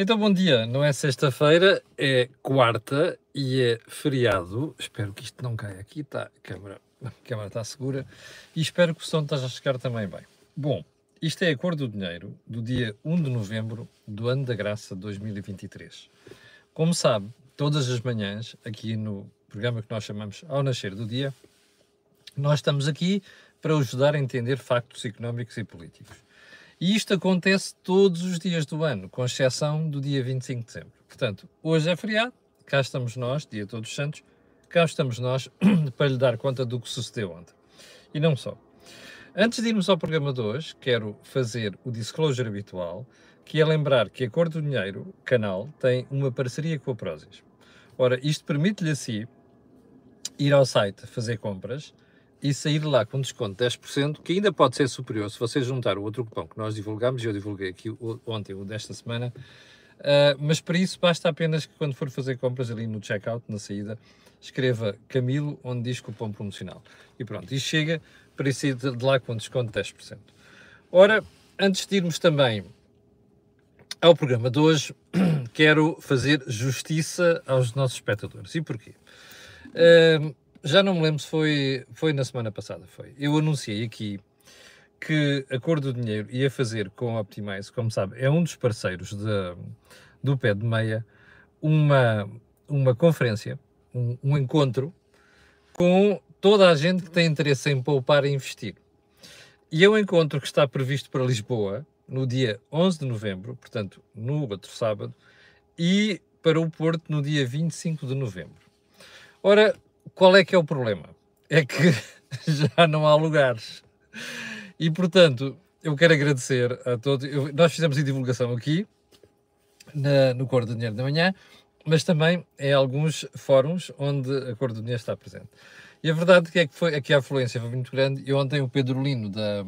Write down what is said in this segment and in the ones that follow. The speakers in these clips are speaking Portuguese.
Então, bom dia. Não é sexta-feira, é quarta e é feriado. Espero que isto não caia aqui. Tá, a câmara, a câmara está segura. E espero que o som esteja a chegar também bem. Bom, isto é a cor do dinheiro do dia 1 de novembro do ano da graça de 2023. Como sabe, todas as manhãs, aqui no programa que nós chamamos Ao Nascer do Dia, nós estamos aqui para ajudar a entender factos económicos e políticos. E isto acontece todos os dias do ano, com exceção do dia 25 de dezembro. Portanto, hoje é feriado, cá estamos nós, dia Todos Santos, cá estamos nós para lhe dar conta do que sucedeu ontem. E não só. Antes de irmos ao programa de hoje, quero fazer o disclosure habitual, que é lembrar que a Cor do Dinheiro, canal, tem uma parceria com a Prozis. Ora, isto permite-lhe assim ir ao site fazer compras, e sair lá com desconto de 10%, que ainda pode ser superior se você juntar o outro cupom que nós divulgamos, eu divulguei aqui ontem, o desta semana, uh, mas para isso basta apenas que quando for fazer compras ali no checkout, na saída, escreva Camilo, onde diz cupom promocional. E pronto, e chega para sair de lá com desconto de 10%. Ora, antes de irmos também ao programa de hoje, quero fazer justiça aos nossos espectadores. E porquê? Uh, já não me lembro se foi, foi na semana passada, foi. Eu anunciei aqui que a Cor do Dinheiro ia fazer com a Optimize, como sabe, é um dos parceiros de, do Pé de Meia, uma, uma conferência, um, um encontro com toda a gente que tem interesse em poupar e investir. E é um encontro que está previsto para Lisboa no dia 11 de novembro, portanto, no outro sábado, e para o Porto no dia 25 de novembro. Ora, qual é que é o problema? É que já não há lugares. E, portanto, eu quero agradecer a todos. Eu, nós fizemos a divulgação aqui, na, no Cor do Dinheiro da Manhã, mas também em alguns fóruns onde a Cor do Dinheiro está presente. E a verdade é que, foi, é que a afluência foi muito grande. E ontem o Pedro Lino, da,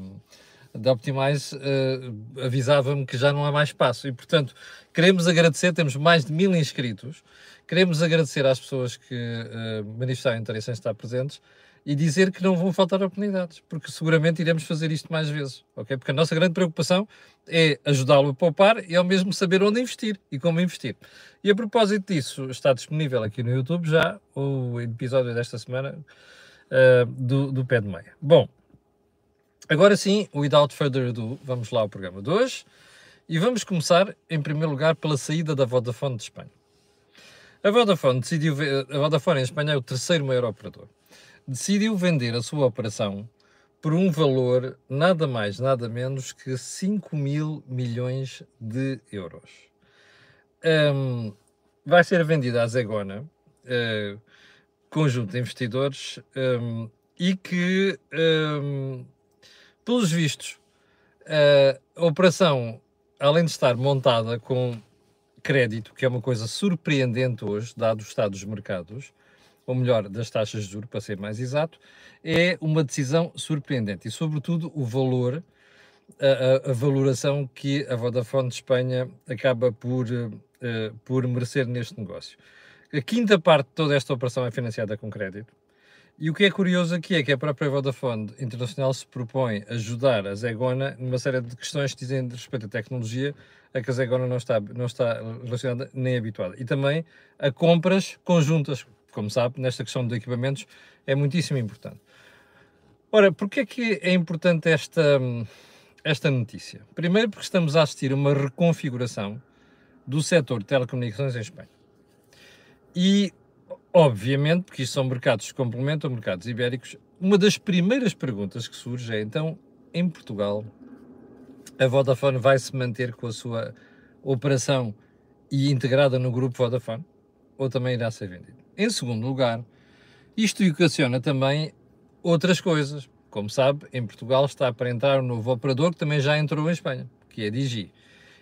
da Optimize, uh, avisava-me que já não há mais espaço. E, portanto, queremos agradecer, temos mais de mil inscritos. Queremos agradecer às pessoas que uh, manifestaram interesse em estar presentes e dizer que não vão faltar oportunidades, porque seguramente iremos fazer isto mais vezes, ok? Porque a nossa grande preocupação é ajudá-lo a poupar e ao mesmo saber onde investir e como investir. E a propósito disso, está disponível aqui no YouTube já o episódio desta semana uh, do, do Pé de Meia. Bom, agora sim, without further ado, vamos lá ao programa de hoje e vamos começar, em primeiro lugar, pela saída da Vodafone de Espanha. A Vodafone decidiu, a Vodafone em Espanha é o terceiro maior operador. Decidiu vender a sua operação por um valor nada mais, nada menos que 5 mil milhões de euros. Um, vai ser vendida à Zegona, uh, conjunto de investidores, um, e que, um, pelos vistos, a operação, além de estar montada com crédito, que é uma coisa surpreendente hoje, dado o estado dos mercados, ou melhor, das taxas de juros, para ser mais exato, é uma decisão surpreendente e, sobretudo, o valor, a, a, valoração que a Vodafone de Espanha acaba por, uh, por merecer neste negócio. A quinta parte de toda esta operação é financiada com crédito. E o que é curioso aqui é que a própria Vodafone Internacional se propõe ajudar a Zegona numa série de questões que dizem respeito à tecnologia, a que a Zegona não está, não está relacionada nem habituada. E também a compras conjuntas, como sabe, nesta questão de equipamentos é muitíssimo importante. Ora, porquê é que é importante esta, esta notícia? Primeiro porque estamos a assistir a uma reconfiguração do setor de telecomunicações em Espanha. E Obviamente, porque isto são mercados que complementam mercados ibéricos. Uma das primeiras perguntas que surge é, então, em Portugal, a Vodafone vai se manter com a sua operação e integrada no grupo Vodafone? Ou também irá ser vendida? Em segundo lugar, isto ocasiona também outras coisas. Como sabe, em Portugal está para entrar um novo operador que também já entrou em Espanha, que é Digi.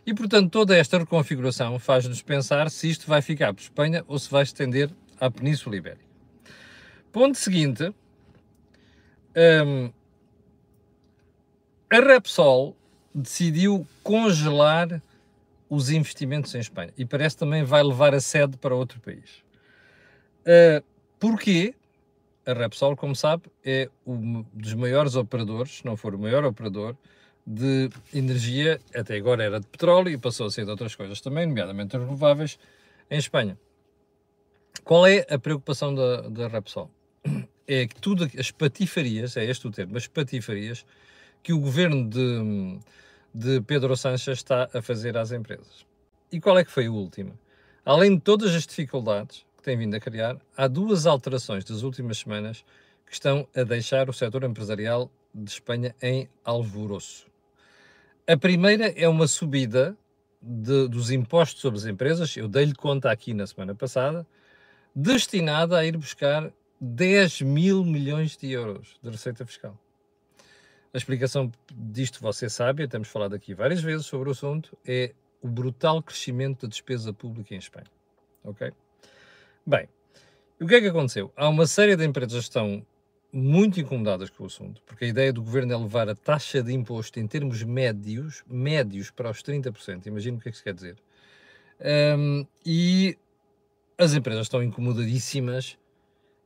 E, portanto, toda esta reconfiguração faz-nos pensar se isto vai ficar por Espanha ou se vai estender à Península Ibérica. Ponto seguinte, um, a Repsol decidiu congelar os investimentos em Espanha e parece também vai levar a sede para outro país. Uh, porquê? A Repsol, como sabe, é um dos maiores operadores, se não for o maior operador, de energia, até agora era de petróleo e passou a ser de outras coisas também, nomeadamente renováveis, em Espanha. Qual é a preocupação da, da Repsol? É que tudo, as patifarias, é este o termo, as patifarias que o governo de, de Pedro Sánchez está a fazer às empresas. E qual é que foi a última? Além de todas as dificuldades que tem vindo a criar, há duas alterações das últimas semanas que estão a deixar o setor empresarial de Espanha em alvoroço. A primeira é uma subida de, dos impostos sobre as empresas, eu dei-lhe conta aqui na semana passada, destinada a ir buscar 10 mil milhões de euros de receita fiscal. A explicação disto você sabe, temos falado aqui várias vezes sobre o assunto, é o brutal crescimento da despesa pública em Espanha. Ok? Bem, o que é que aconteceu? Há uma série de empresas que estão muito incomodadas com o assunto, porque a ideia do governo é levar a taxa de imposto em termos médios, médios para os 30%, imagino o que é que isso quer dizer. Um, e as empresas estão incomodadíssimas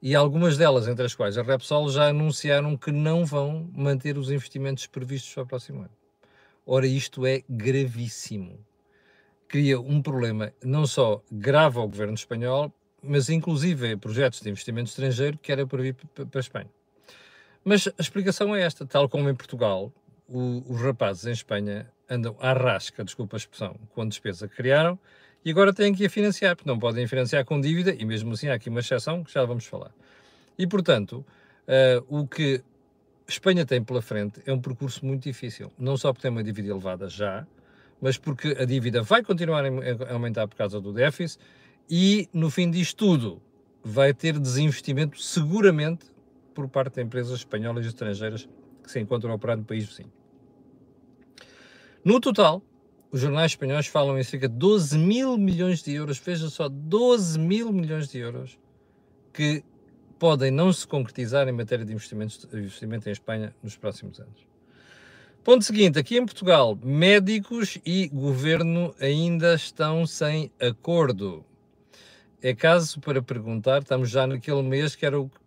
e algumas delas, entre as quais a Repsol, já anunciaram que não vão manter os investimentos previstos para o próximo ano. Ora, isto é gravíssimo. Cria um problema não só grave ao governo espanhol, mas inclusive projetos de investimento estrangeiro que era para vir para a Espanha. Mas a explicação é esta, tal como em Portugal, o, os rapazes em Espanha andam à rasca, desculpa a expressão, com a despesa que criaram e agora têm que a financiar, porque não podem financiar com dívida e mesmo assim há aqui uma exceção que já vamos falar. E portanto, uh, o que Espanha tem pela frente é um percurso muito difícil, não só porque tem uma dívida elevada já, mas porque a dívida vai continuar a aumentar por causa do déficit e, no fim disto tudo, vai ter desinvestimento seguramente por parte de empresas espanholas e estrangeiras que se encontram a operar no país vizinho. No total, os jornais espanhóis falam em cerca de 12 mil milhões de euros, veja só, 12 mil milhões de euros que podem não se concretizar em matéria de investimento em Espanha nos próximos anos. Ponto seguinte, aqui em Portugal, médicos e governo ainda estão sem acordo é caso para perguntar, estamos já naquele mês que era o que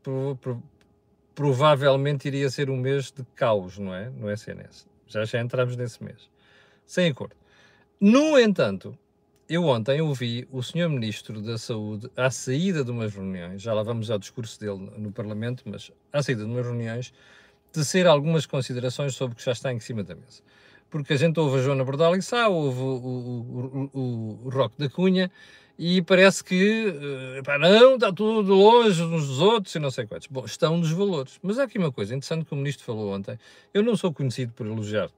provavelmente iria ser um mês de caos, não é? No SNS. Já já entramos nesse mês. Sem acordo. No entanto, eu ontem ouvi o Sr. Ministro da Saúde, à saída de umas reuniões, já lá vamos ao discurso dele no Parlamento, mas à saída de umas reuniões, tecer algumas considerações sobre o que já está em cima da mesa. Porque a gente ouve a Joana Bordal e ouve o, o, o, o Roque da Cunha, e parece que, uh, pá, não, está tudo longe uns dos outros e não sei quantos. Bom, estão nos valores. Mas há aqui uma coisa interessante que o Ministro falou ontem. Eu não sou conhecido por elogiar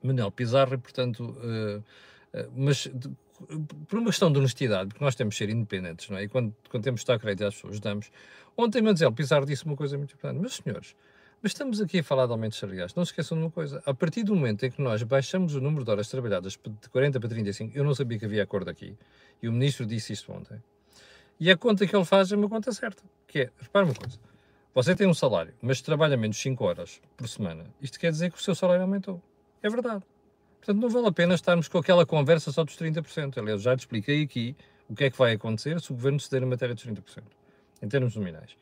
Manuel Pizarro e, portanto, uh, mas de, por uma questão de honestidade, porque nós temos de ser independentes, não é? E quando, quando temos de estar crédito às pessoas, damos. Ontem, Manuel Pizarro disse uma coisa muito importante. Meus senhores, mas estamos aqui a falar de aumentos salariais. Não se esqueçam de uma coisa. A partir do momento em que nós baixamos o número de horas trabalhadas de 40 para 35, eu não sabia que havia acordo aqui. E o ministro disse isto ontem. E a conta que ele faz é uma conta certa. Que é, repara uma coisa. Você tem um salário, mas trabalha menos 5 horas por semana. Isto quer dizer que o seu salário aumentou. É verdade. Portanto, não vale a pena estarmos com aquela conversa só dos 30%. Aliás, já te expliquei aqui o que é que vai acontecer se o governo ceder a matéria dos 30%, em termos nominais.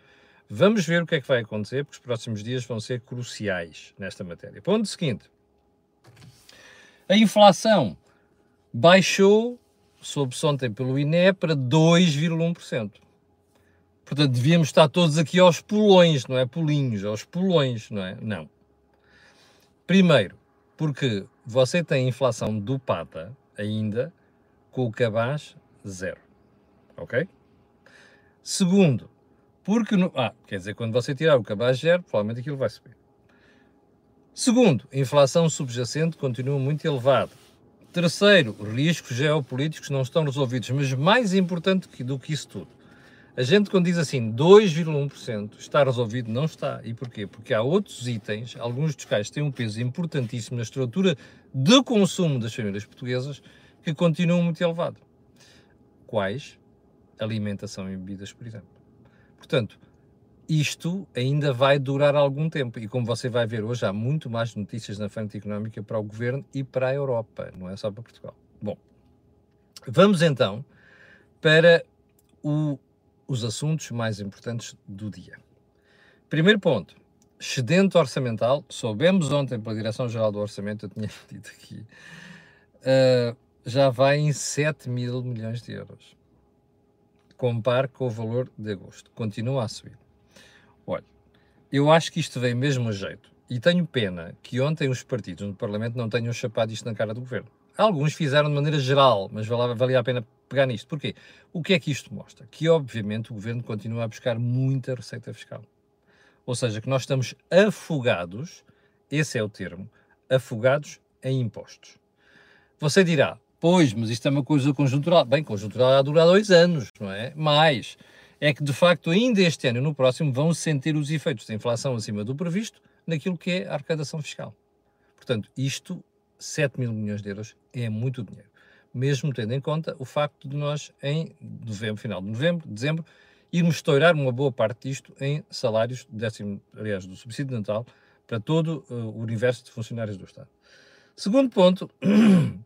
Vamos ver o que é que vai acontecer, porque os próximos dias vão ser cruciais nesta matéria. Ponto seguinte: a inflação baixou, soube-se ontem pelo INE, para 2,1%. Portanto, devíamos estar todos aqui aos pulões, não é? Pulinhos, aos pulões, não é? Não. Primeiro, porque você tem inflação dopada ainda com o cabaz zero. Ok? Segundo, porque, no, ah, quer dizer, quando você tirar o cabaz zero, provavelmente aquilo vai subir. Segundo, a inflação subjacente continua muito elevada. Terceiro, riscos geopolíticos não estão resolvidos, mas mais importante do que isso tudo, a gente quando diz assim 2,1% está resolvido, não está. E porquê? Porque há outros itens, alguns dos quais têm um peso importantíssimo na estrutura de consumo das famílias portuguesas, que continuam muito elevado. Quais? Alimentação e bebidas, por exemplo. Portanto, isto ainda vai durar algum tempo e como você vai ver hoje há muito mais notícias na frente económica para o governo e para a Europa, não é só para Portugal. Bom, vamos então para o, os assuntos mais importantes do dia. Primeiro ponto, excedente orçamental, soubemos ontem pela Direção-Geral do Orçamento, eu tinha dito aqui, uh, já vai em 7 mil milhões de euros. Compare com o valor de agosto. Continua a subir. Olha, eu acho que isto veio mesmo a jeito. E tenho pena que ontem os partidos no Parlamento não tenham chapado isto na cara do governo. Alguns fizeram de maneira geral, mas valia a pena pegar nisto. Porquê? O que é que isto mostra? Que, obviamente, o governo continua a buscar muita receita fiscal. Ou seja, que nós estamos afogados, esse é o termo, afogados em impostos. Você dirá, pois, mas isto é uma coisa conjuntural. Bem, conjuntural há durar dois anos, não é? Mais é que, de facto, ainda este ano e no próximo vão sentir os efeitos da inflação acima do previsto naquilo que é a arrecadação fiscal. Portanto, isto, 7 mil milhões de euros, é muito dinheiro. Mesmo tendo em conta o facto de nós, em novembro, final de novembro, dezembro, irmos estourar uma boa parte disto em salários, décimo, aliás, do subsídio de Natal, para todo uh, o universo de funcionários do Estado. Segundo ponto,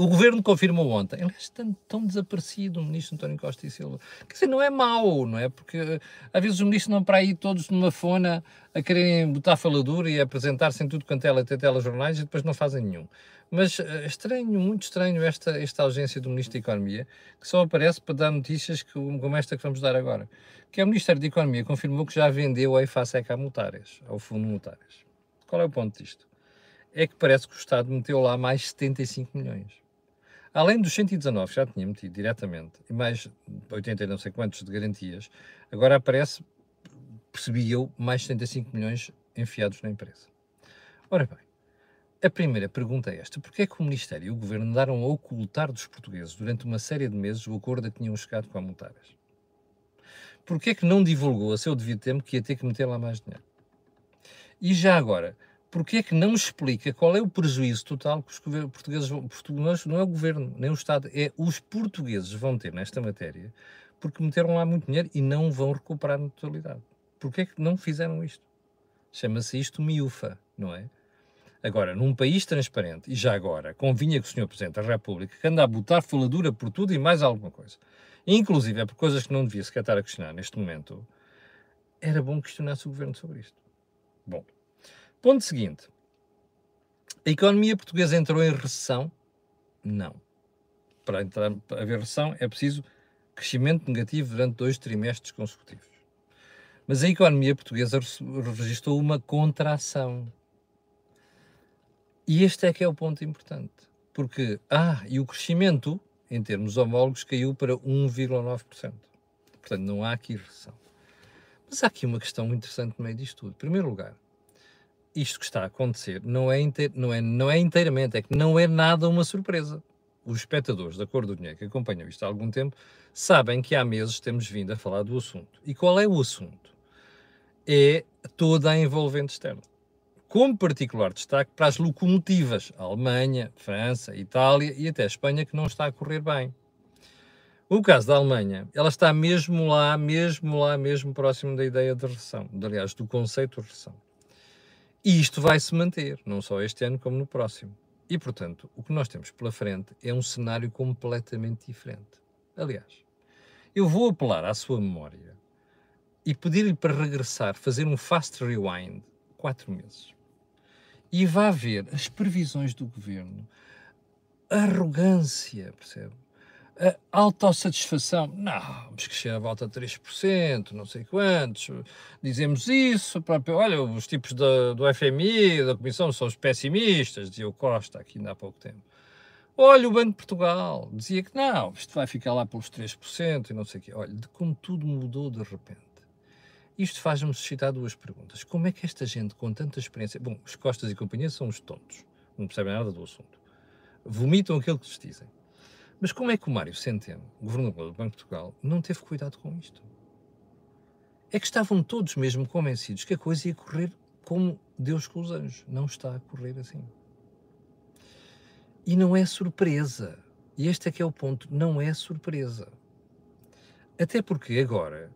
o governo confirmou ontem, aliás, está tão desaparecido o ministro António Costa e Silva. Quer dizer, não é mau, não é? Porque eh, às vezes os ministros não para aí todos numa fona a quererem botar faladura e apresentar-se em tudo quanto é até telejornais e depois não fazem nenhum. Mas é estranho, muito estranho esta, esta ausência do Ministro da Economia, que só aparece para dar notícias que, como esta que vamos dar agora. Que é o Ministério da Economia confirmou que já vendeu a EFASEC à Multares, ao Fundo Multares. Qual é o ponto disto? É que parece que o Estado meteu lá mais 75 milhões. Além dos 119 que já tinha metido diretamente, e mais 80 e não sei quantos de garantias, agora aparece, percebi eu, mais 75 milhões enfiados na empresa. Ora bem, a primeira pergunta é esta: porquê é que o Ministério e o Governo andaram a ocultar dos portugueses durante uma série de meses o acordo a que tinham chegado com a Multares? Porquê é que não divulgou a seu devido tempo que ia ter que meter lá mais dinheiro? E já agora, porquê é que não explica qual é o prejuízo total que os portugueses, portugueses, não é o Governo, nem o Estado, é os portugueses vão ter nesta matéria, porque meteram lá muito dinheiro e não vão recuperar na totalidade. Porquê é que não fizeram isto? Chama-se isto miúfa, não é? Agora, num país transparente, e já agora, convinha que o Sr. Presidente da República, que anda a botar faladura por tudo e mais alguma coisa, inclusive é por coisas que não devia sequer estar a questionar neste momento, era bom questionar-se o Governo sobre isto. Bom, ponto seguinte. A economia portuguesa entrou em recessão? Não. Para, entrar, para haver recessão é preciso crescimento negativo durante dois trimestres consecutivos. Mas a economia portuguesa registrou uma contração e este é que é o ponto importante. Porque, ah, e o crescimento, em termos homólogos, caiu para 1,9%. Portanto, não há aqui recessão. Mas há aqui uma questão interessante no meio disto tudo. Em primeiro lugar, isto que está a acontecer não é, inteir, não, é, não é inteiramente, é que não é nada uma surpresa. Os espectadores da Cor do Dinheiro que acompanham isto há algum tempo sabem que há meses temos vindo a falar do assunto. E qual é o assunto? É toda a envolvente externa com particular destaque para as locomotivas, a Alemanha, França, Itália e até Espanha, que não está a correr bem. O caso da Alemanha, ela está mesmo lá, mesmo lá, mesmo próximo da ideia de recessão, aliás, do conceito de recessão. E isto vai se manter, não só este ano, como no próximo. E, portanto, o que nós temos pela frente é um cenário completamente diferente. Aliás, eu vou apelar à sua memória e pedir-lhe para regressar, fazer um fast rewind, quatro meses e vá ver as previsões do governo, a arrogância, percebe? A autossatisfação. Não, vamos crescer a volta de 3%, não sei quantos. Dizemos isso. Olha, os tipos da, do FMI, da Comissão, são os pessimistas, dizia o Costa aqui ainda há pouco tempo. Olha, o Banco de Portugal dizia que não, isto vai ficar lá pelos 3% e não sei o quê. Olha, de como tudo mudou de repente. Isto faz-me suscitar duas perguntas. Como é que esta gente com tanta experiência. Bom, os Costas e companhia são os tontos, não percebem nada do assunto. Vomitam aquilo que lhes dizem. Mas como é que o Mário Centeno, governador do Banco de Portugal, não teve cuidado com isto? É que estavam todos mesmo convencidos que a coisa ia correr como Deus com os anjos. Não está a correr assim. E não é surpresa. E este é que é o ponto. Não é surpresa. Até porque agora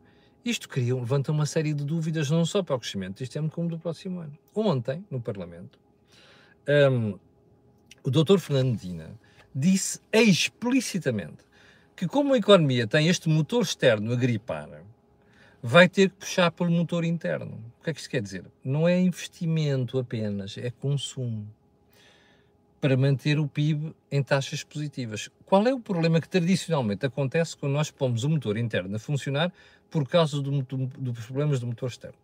isto cria, levanta uma série de dúvidas, não só para o crescimento deste ano, como do próximo ano. Ontem, no Parlamento, um, o Dr. Fernando Dina disse explicitamente que, como a economia tem este motor externo a gripar, vai ter que puxar pelo motor interno. O que é que isto quer dizer? Não é investimento apenas, é consumo para manter o PIB em taxas positivas. Qual é o problema que tradicionalmente acontece quando nós pomos o motor interno a funcionar por causa do, do, dos problemas do motor externo?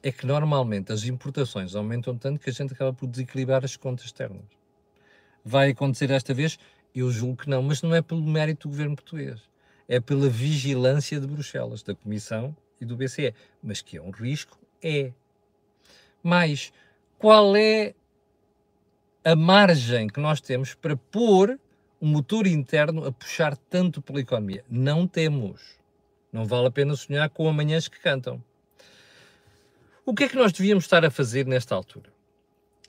É que normalmente as importações aumentam tanto que a gente acaba por desequilibrar as contas externas. Vai acontecer esta vez? Eu julgo que não, mas não é pelo mérito do governo português. É pela vigilância de Bruxelas, da Comissão e do BCE. Mas que é um risco? É. Mas qual é a margem que nós temos para pôr o motor interno a puxar tanto pela economia. Não temos. Não vale a pena sonhar com amanhãs que cantam. O que é que nós devíamos estar a fazer nesta altura?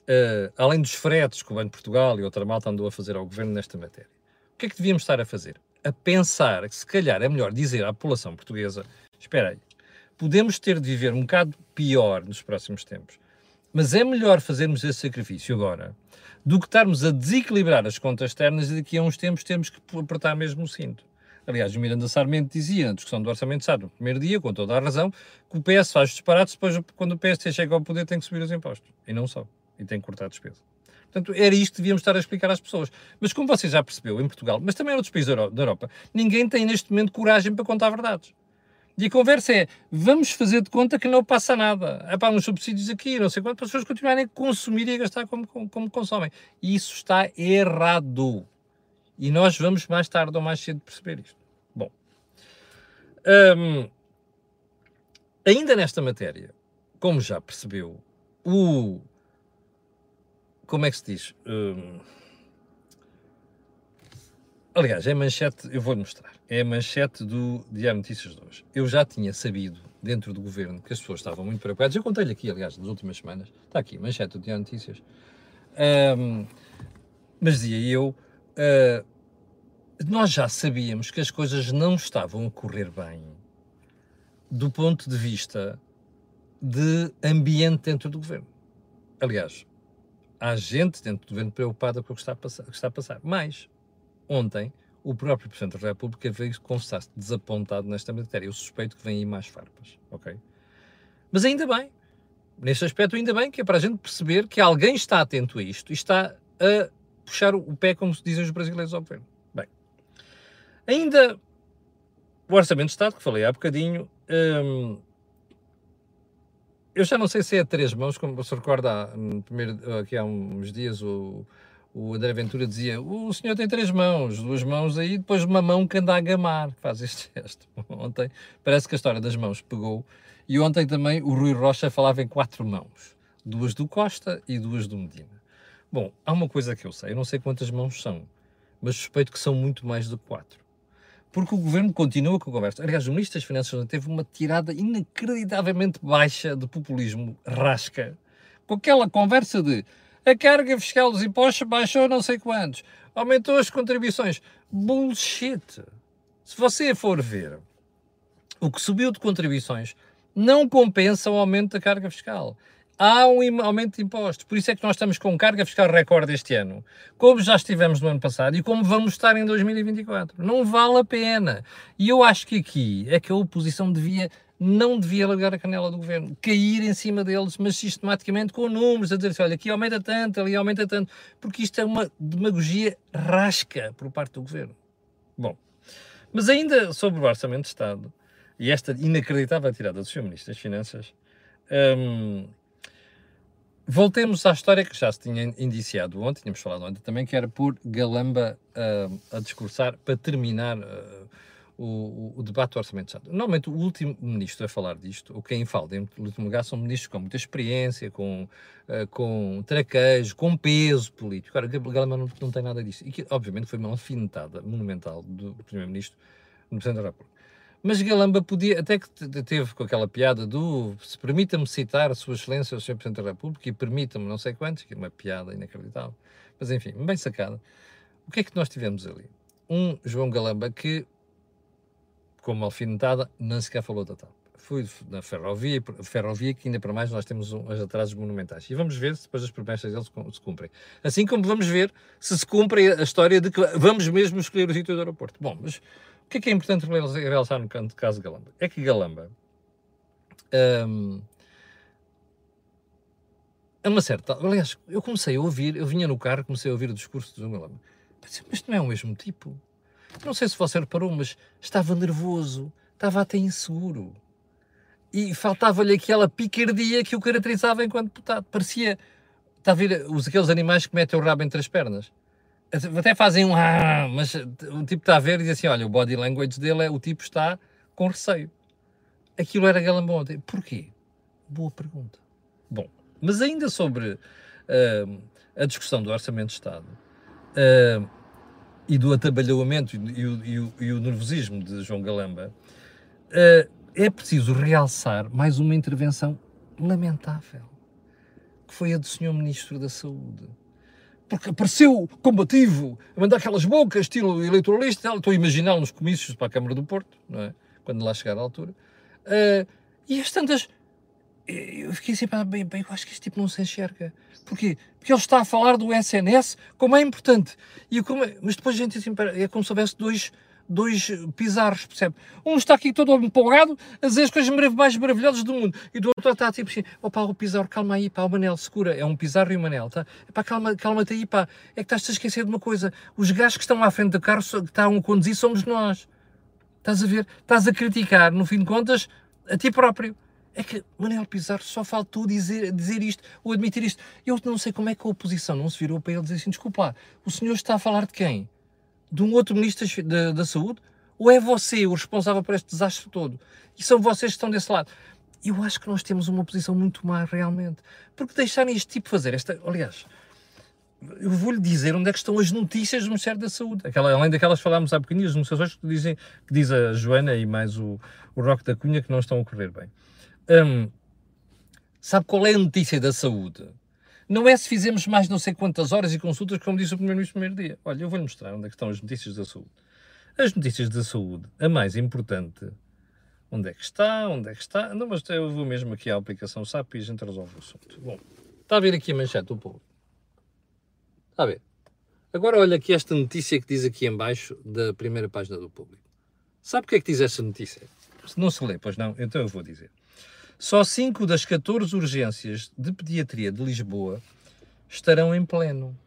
Uh, além dos fretes que o Banco de Portugal e outra malta andou a fazer ao governo nesta matéria, o que é que devíamos estar a fazer? A pensar que se calhar é melhor dizer à população portuguesa: espera aí, podemos ter de viver um bocado pior nos próximos tempos, mas é melhor fazermos esse sacrifício agora do que estarmos a desequilibrar as contas externas e daqui a uns tempos temos que apertar mesmo o cinto. Aliás, o Miranda Sarmento dizia na discussão do Orçamento de Estado, no primeiro dia, com toda a razão, que o PS faz disparates, depois, quando o PS chega ao poder, tem que subir os impostos. E não só. E tem que cortar a despesa. Portanto, era isto que devíamos estar a explicar às pessoas. Mas como você já percebeu, em Portugal, mas também em outros países da Europa, ninguém tem neste momento coragem para contar verdades. E a conversa é, vamos fazer de conta que não passa nada. É para uns subsídios aqui, não sei quanto, para as pessoas continuarem a consumir e a gastar como, como, como consomem. E isso está errado. E nós vamos mais tarde ou mais cedo perceber isto. Bom, hum, ainda nesta matéria, como já percebeu, o. Como é que se diz? Hum, aliás, é manchete, eu vou-lhe mostrar é a manchete do Diário Notícias de hoje. Eu já tinha sabido, dentro do governo, que as pessoas estavam muito preocupadas. Eu contei-lhe aqui, aliás, nas últimas semanas. Está aqui, manchete do Diário Notícias. Um, mas dizia eu, uh, nós já sabíamos que as coisas não estavam a correr bem do ponto de vista de ambiente dentro do governo. Aliás, há gente dentro do governo preocupada com o que está a passar. Que está a passar. Mas, ontem, o próprio Presidente da República veio confessar-se desapontado nesta matéria. Eu suspeito que vem aí mais farpas, ok? Mas ainda bem, neste aspecto ainda bem, que é para a gente perceber que alguém está atento a isto e está a puxar o pé, como se dizem os brasileiros ao governo. Bem, ainda o Orçamento de Estado, que falei há bocadinho, hum, eu já não sei se é a três mãos, como se recorda, hum, primeiro, aqui há uns dias o o André Ventura dizia: o senhor tem três mãos, duas mãos aí, depois uma mão que anda a gamar, faz este gesto. Ontem parece que a história das mãos pegou. E ontem também o Rui Rocha falava em quatro mãos: duas do Costa e duas do Medina. Bom, há uma coisa que eu sei, eu não sei quantas mãos são, mas suspeito que são muito mais do que quatro. Porque o governo continua com a conversa. Aliás, o Ministro das Finanças teve uma tirada inacreditavelmente baixa de populismo rasca, com aquela conversa de a carga fiscal dos impostos baixou não sei quantos. Aumentou as contribuições. Bullshit. Se você for ver o que subiu de contribuições, não compensa o aumento da carga fiscal. Há um aumento de impostos. Por isso é que nós estamos com carga fiscal recorde este ano, como já estivemos no ano passado e como vamos estar em 2024. Não vale a pena. E eu acho que aqui é que a oposição devia não devia largar a canela do governo, cair em cima deles, mas sistematicamente com números, a dizer assim, olha, aqui aumenta tanto, ali aumenta tanto, porque isto é uma demagogia rasca por parte do governo. Bom, mas ainda sobre o Orçamento de Estado, e esta inacreditável tirada do Sr. Ministro das Finanças, hum, voltemos à história que já se tinha indiciado ontem, tínhamos falado ontem também, que era por Galamba uh, a discursar para terminar uh, o, o, debate do Orçamento de Estado. Normalmente o último ministro a falar disto, ou quem fala em último lugar, são ministros com muita experiência, com, uh, com traquejo, com peso político. Agora, Galama não, não tem nada disso. E que, obviamente, foi uma alfinetada monumental do Primeiro-Ministro no Presidente da República. Mas Galamba podia, até que teve com aquela piada do se permita-me citar Sua Excelência, o Sr. Presidente da República, e permita-me não sei quantos, que é uma piada inacreditável. Mas enfim, bem sacada. O que é que nós tivemos ali? Um João Galamba que como alfinetada, nem sequer falou da TAP. Fui na ferrovia, ferrovia que ainda para mais nós temos uns atrasos monumentais. E vamos ver se depois as promessas deles se cumprem. Assim como vamos ver se se cumpre a história de que vamos mesmo escolher o sítio do aeroporto. Bom, mas que é que é importante realçar no caso de Galamba? É que Galamba, hum, a uma certa. Aliás, eu comecei a ouvir, eu vinha no carro, comecei a ouvir o discurso de João Galamba. Pensei, mas não é o mesmo tipo. Não sei se você reparou, mas estava nervoso, estava até inseguro. E faltava-lhe aquela picardia que o caracterizava enquanto deputado. Parecia. Está a ver os, aqueles animais que metem o rabo entre as pernas? Até fazem um ah, mas o tipo está a ver e diz assim: olha, o body language dele é o tipo está com receio. Aquilo era galambão. Porquê? Boa pergunta. Bom, mas ainda sobre uh, a discussão do Orçamento de Estado uh, e do atabalhamento e, o, e, o, e o nervosismo de João Galamba, uh, é preciso realçar mais uma intervenção lamentável, que foi a do Sr. Ministro da Saúde. Porque apareceu combativo, a mandar aquelas bocas, estilo eleitoralista, estou a imaginá-lo nos comícios para a Câmara do Porto, não é? quando lá chegar à altura. Uh, e as tantas eu fiquei sempre, ah, bem, bem, eu acho que este tipo não se enxerga. Porquê? Porque ele está a falar do SNS como é importante. E como é, mas depois a gente assim, é como se houvesse dois, dois pizarros, percebe? Um está aqui todo empolgado a dizer as coisas mais maravilhosas do mundo. E do outro está tipo assim, opa, o pizarro, calma aí, pá, o Manel, segura. É um pizarro e o Manel, tá? Pá, calma, calma-te aí, pá. É que estás a esquecer de uma coisa. Os gajos que estão à frente do carro, que estão a conduzir, somos nós. Estás a ver? Estás a criticar, no fim de contas, a ti próprio. É que Manuel Pizarro só faltou dizer, dizer isto ou admitir isto. Eu não sei como é que a oposição não se virou para ele dizer assim: desculpa o senhor está a falar de quem? De um outro ministro da, da Saúde? Ou é você o responsável por este desastre todo? E são vocês que estão desse lado? Eu acho que nós temos uma posição muito má realmente. Porque deixarem este tipo fazer esta. Aliás, eu vou-lhe dizer onde é que estão as notícias do Ministério da Saúde. Aquela, além daquelas que falámos há bocadinho, as notícias que, dizem, que diz a Joana e mais o, o Roque da Cunha que não estão a correr bem. Hum, sabe qual é a notícia da saúde? Não é se fizemos mais não sei quantas horas e consultas, como disse o Primeiro-Ministro primeiro dia. Olha, eu vou-lhe mostrar onde é estão as notícias da saúde. As notícias da saúde, a mais importante, onde é que está, onde é que está? Não, mas eu vou mesmo aqui à aplicação SAP e a gente resolve o assunto. Bom, está a ver aqui a manchete do povo. Está a ver? Agora olha aqui esta notícia que diz aqui em baixo da primeira página do público. Sabe o que é que diz essa notícia? Não se lê, pois não? Então eu vou dizer. Só 5 das 14 urgências de pediatria de Lisboa estarão em pleno.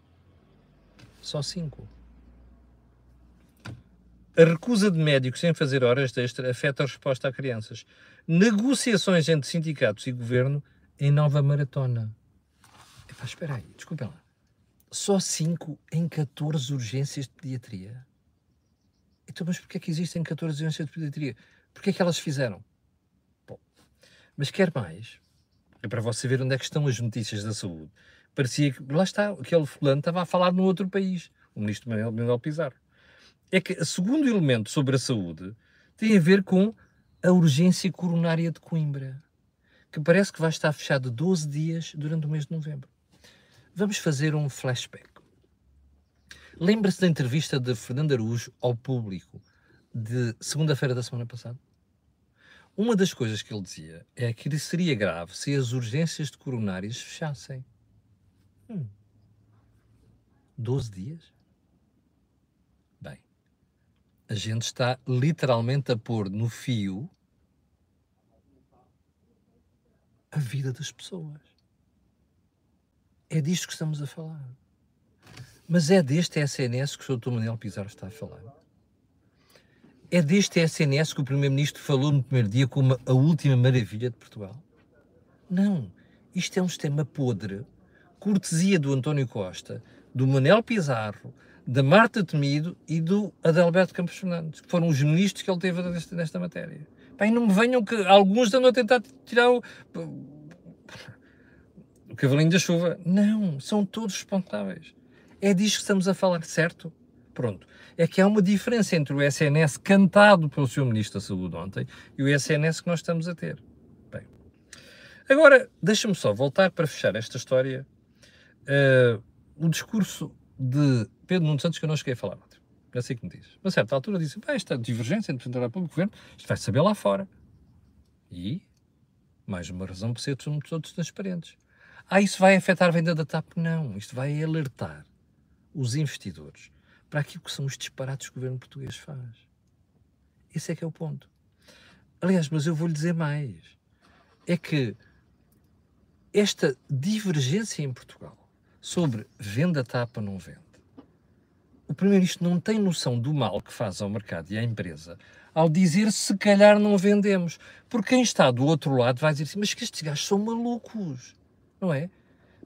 Só 5. A recusa de médicos em fazer horas extra afeta a resposta a crianças. Negociações entre sindicatos e governo em nova maratona. Epá, espera aí, desculpem lá. Só 5 em 14 urgências de pediatria? Então, mas porquê é que existem 14 urgências de pediatria? Porquê é que elas fizeram? Mas quer mais? É para você ver onde é que estão as notícias da saúde. Parecia que, lá está, aquele fulano estava a falar num outro país, o ministro Manuel, Manuel Pizarro. É que o segundo elemento sobre a saúde tem a ver com a urgência coronária de Coimbra, que parece que vai estar fechada 12 dias durante o mês de novembro. Vamos fazer um flashback. Lembra-se da entrevista de Fernando Araújo ao público de segunda-feira da semana passada? Uma das coisas que ele dizia é que seria grave se as urgências de coronárias fechassem. Hum. 12 dias? Bem, a gente está literalmente a pôr no fio a vida das pessoas. É disto que estamos a falar. Mas é deste SNS que o Sr. Manuel Pizarro está a falar. É deste SNS que o Primeiro-Ministro falou no primeiro dia como a última maravilha de Portugal? Não. Isto é um sistema podre, cortesia do António Costa, do Manel Pizarro, da Marta Temido e do Adalberto Campos Fernandes, que foram os ministros que ele teve nesta, nesta matéria. Bem, não me venham que alguns andam a tentar tirar o, o cavalinho da chuva. Não, são todos responsáveis. É disto que estamos a falar, certo? Pronto. É que há uma diferença entre o SNS cantado pelo Sr. Ministro da Saúde ontem e o SNS que nós estamos a ter. Bem, agora, deixa-me só voltar para fechar esta história. Uh, o discurso de Pedro Nuno Santos que eu não cheguei a falar ontem. É assim que me diz. A certa altura disse, esta divergência entre o Presidente da República e o Governo, isto vai saber lá fora. E, mais uma razão para ser todos transparentes. Ah, isso vai afetar a venda da TAP? Não, isto vai alertar os investidores para aquilo que são os disparates que o governo português faz. Esse é que é o ponto. Aliás, mas eu vou-lhe dizer mais. É que esta divergência em Portugal sobre venda tapa não vende, o Primeiro-Ministro não tem noção do mal que faz ao mercado e à empresa ao dizer se calhar não vendemos. Porque quem está do outro lado vai dizer assim, mas que estes gajos são malucos, não é?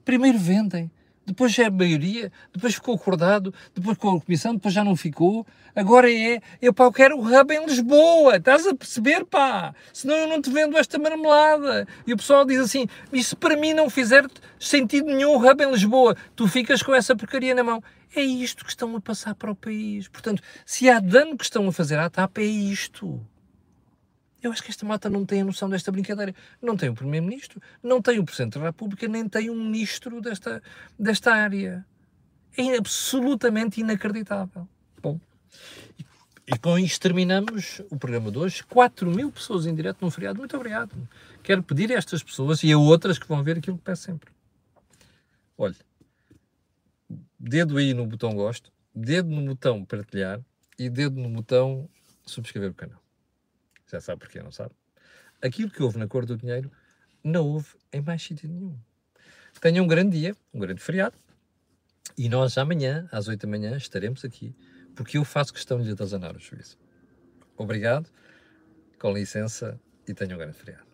Primeiro vendem, depois já é maioria, depois ficou acordado, depois com a comissão, depois já não ficou, agora é, eu pá, eu quero o hub em Lisboa, estás a perceber, pá, senão eu não te vendo esta marmelada. E o pessoal diz assim, isso para mim não fizer sentido nenhum o hub em Lisboa, tu ficas com essa porcaria na mão. É isto que estão a passar para o país. Portanto, se há dano que estão a fazer à TAP, é isto. Eu acho que esta malta não tem a noção desta brincadeira. Não tem o Primeiro-Ministro, não tem o Presidente da República, nem tem um Ministro desta, desta área. É absolutamente inacreditável. Bom, e, e com isto terminamos o programa de hoje. 4 mil pessoas em direto num feriado. Muito obrigado. Quero pedir a estas pessoas e a outras que vão ver aquilo que peço sempre. Olhe, dedo aí no botão gosto, dedo no botão partilhar e dedo no botão subscrever o canal. Já sabe porquê, não sabe? Aquilo que houve na cor do dinheiro não houve em mais sítio nenhum. Tenha um grande dia, um grande feriado. E nós amanhã, às 8 da manhã, estaremos aqui, porque eu faço questão de lhe atazanar o juízo. Obrigado, com licença e tenha um grande feriado.